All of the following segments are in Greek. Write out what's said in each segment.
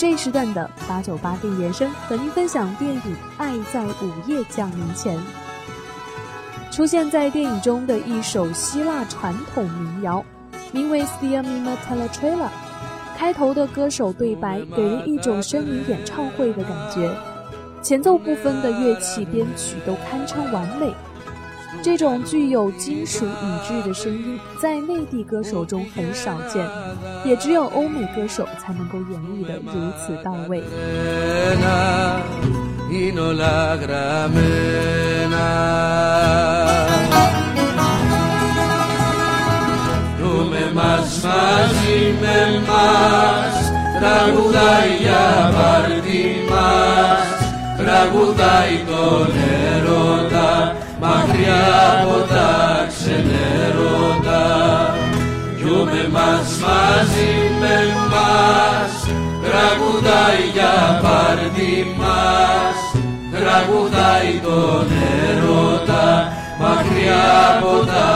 这一时段的八九八电影原声和您分享电影《爱在午夜降临前》。出现在电影中的一首希腊传统民谣，名为《s i a m i m a t e l a t r i l a》。开头的歌手对白给人一种声明演唱会的感觉，前奏部分的乐器编曲都堪称完美。这种具有金属语质的声音，在内地歌手中很少见，也只有欧美歌手才能够演绎的如此到位。Μακριά από τα ξενέρωτα. Γιούμε μας μαζί με μας τραγουδάει για πάρτι μας. Τραγουδάει τον έρωτα μακριά από τα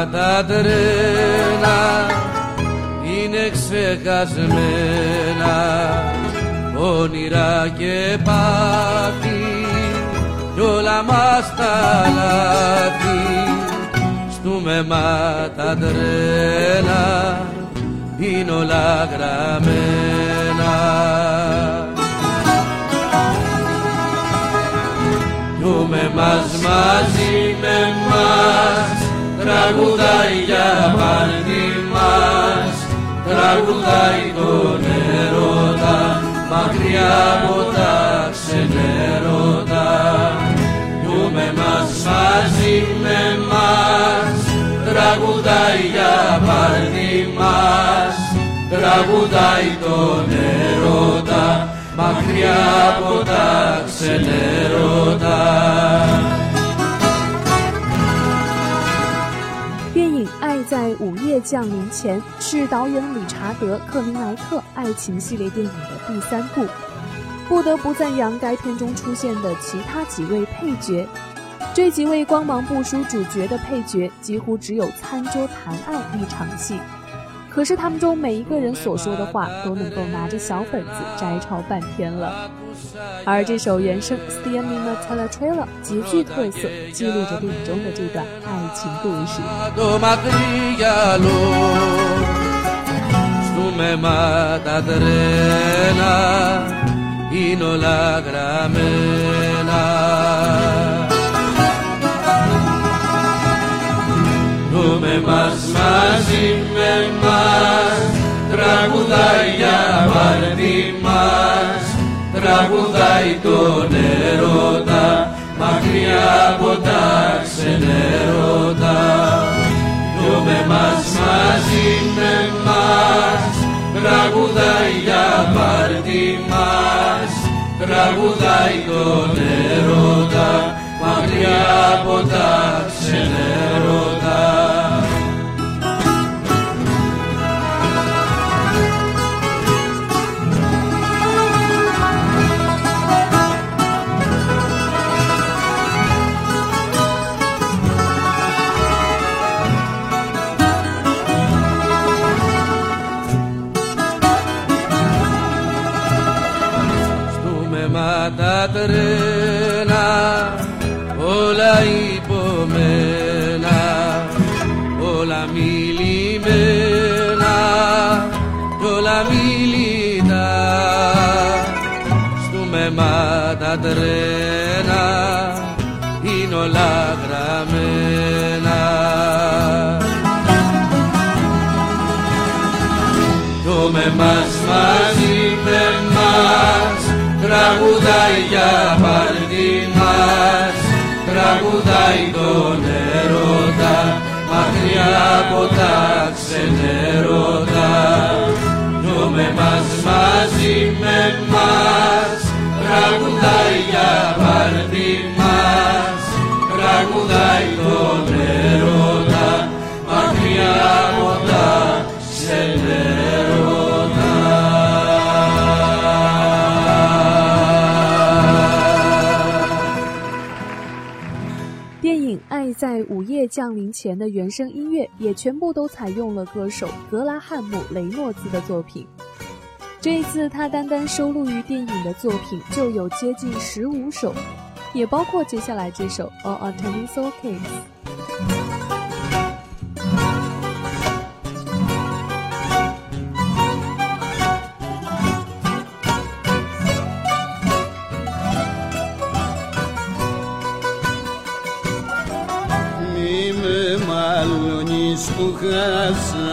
μα τα τρένα είναι ξεχασμένα. Όνειρα και πάθη κι όλα μας τα λάθη. Στούμε μα τα τρένα είναι όλα γραμμένα. Δούμε μας μαζί με μας τραγουδάει για πάλι μας τραγουδάει τον έρωτα μακριά από τα ξενέρωτα. Νιούμε μας μαζί με μας τραγουδάει για πάλι μας τραγουδάει τον έρωτα μακριά από τα ξενέρωτα 在午夜降临前是导演理查德·克林莱特爱情系列电影的第三部，不得不赞扬该片中出现的其他几位配角。这几位光芒不输主角的配角几乎只有餐桌谈爱一场戏。可是他们中每一个人所说的话都能够拿着小本子摘抄半天了，而这首原声《Stia Mima Teletrela》极具特色，记录着电影中的这段爱情故事。Με μας μαζί με μας τραγουδάει για πάρτι μας. Τραγουδάει τον έρωτα μακριά από τα ξενέρωτα. Δυο με μας μαζί με μας τραγουδάει για πάρτι μας. Τραγουδάει τον έρωτα μακριά από τα όλα υπομένα όλα μιλημένα όλα μιλητά. Στούμε μα τα τρένα είναι όλα γραμμένα. Το με μας μαζί με μας τραγουδάει για παρτί μας τραγουδάει τον έρωτα μακριά από τα ξενέρωτα. Το με μας μαζί με μας τραγουδάει για πάρτι μας. Τραγουδάει τον έρωτα 爱在午夜降临前》的原声音乐也全部都采用了歌手格拉汉姆·雷诺兹的作品。这一次，他单单收录于电影的作品就有接近十五首，也包括接下来这首《All Artemisal Case》。Που χάσα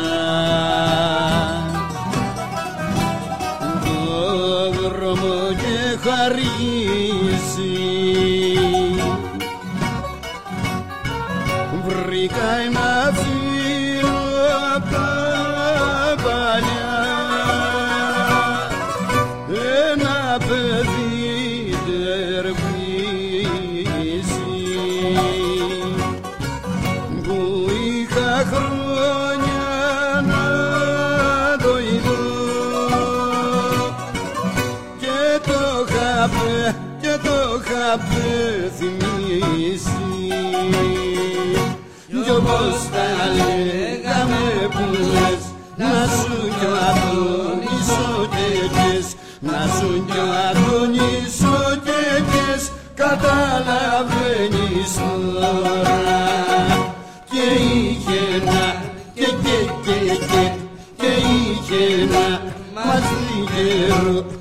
Το δρόμο και χαρίσει Βρήκα ένα φίλο απ' τα παλιά. Ένα παιδί τερπίσει και είχε ένα και και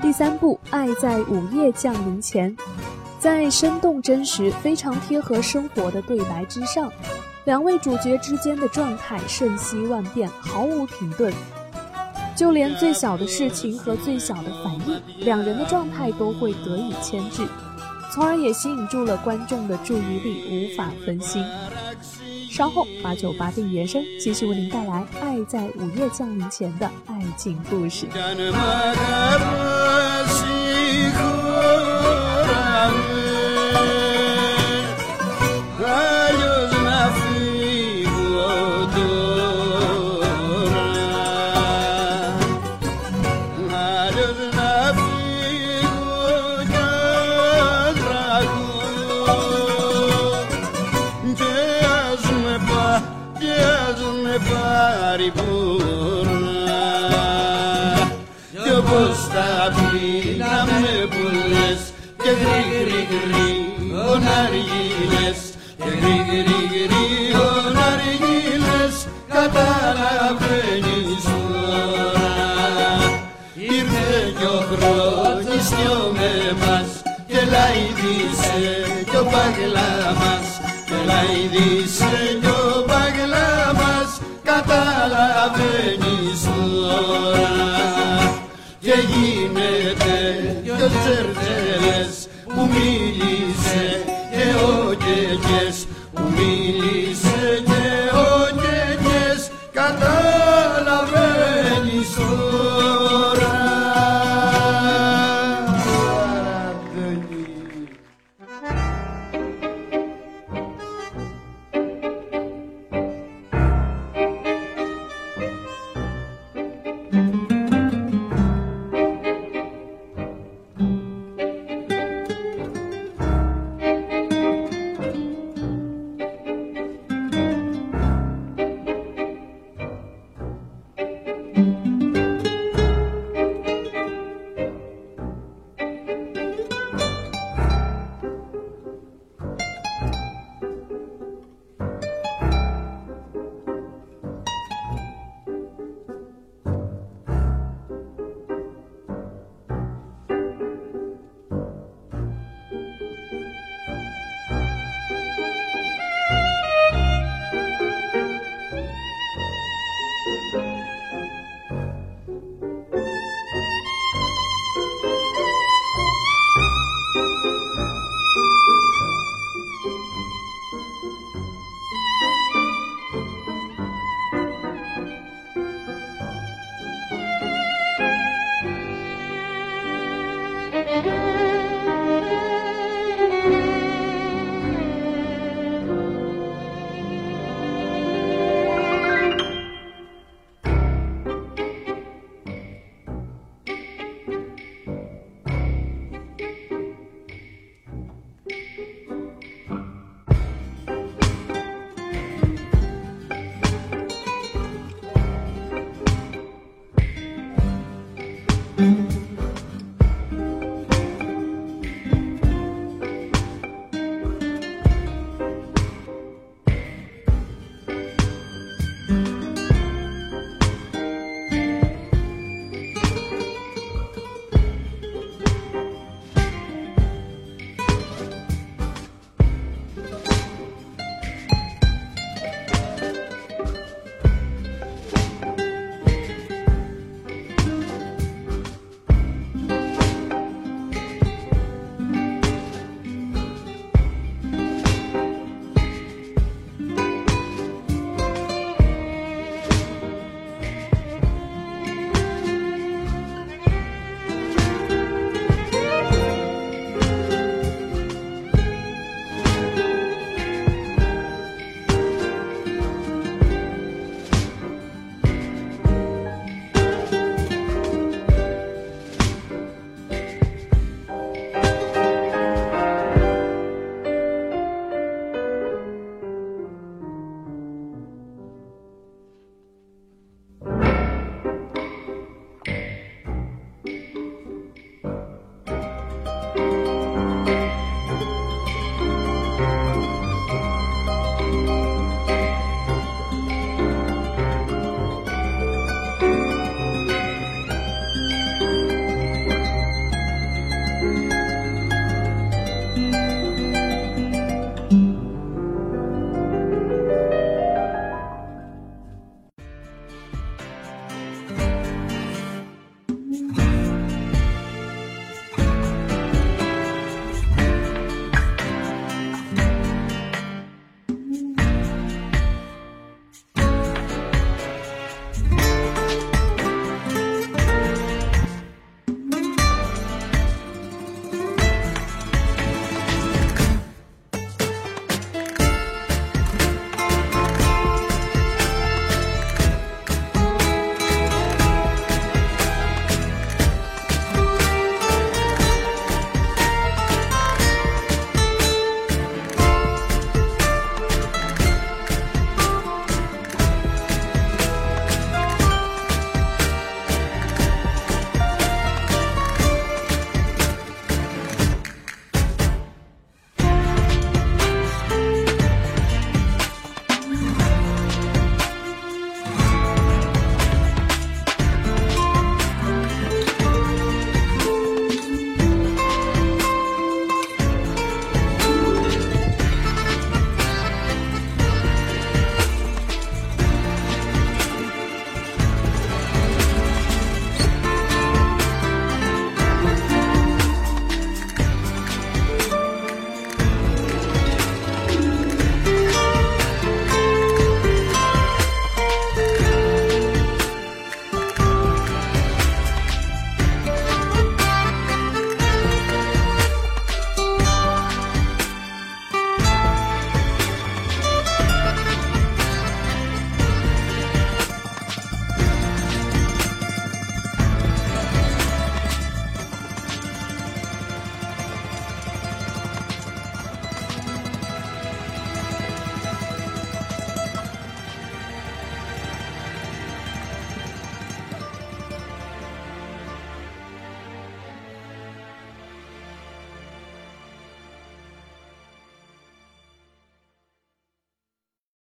第三部《爱在午夜降临前》，在生动真实、非常贴合生活的对白之上，两位主角之间的状态瞬息万变，毫无停顿。就连最小的事情和最小的反应，两人的状态都会得以牵制，从而也吸引住了观众的注意力，无法分心。稍后，八九八定原声继续为您带来《爱在午夜降临前》的爱情故事。Πάρει πουρνά κι όπως τα πίναμε που λες και γρι γρι γρι ο ναργίλες και γρι γρι γρι ο ναργίλες καταλαβαίνεις τώρα. Ήρθε κι ο χρόνης κι ο με μας και λαϊδίσε κι ο παγλά μας και λαϊδίσε κι και γίνεται δυο τσερτέλες που μίλησε και ο κεκές που μίλησε και ο κεκές καταλαβαίνεις τώρα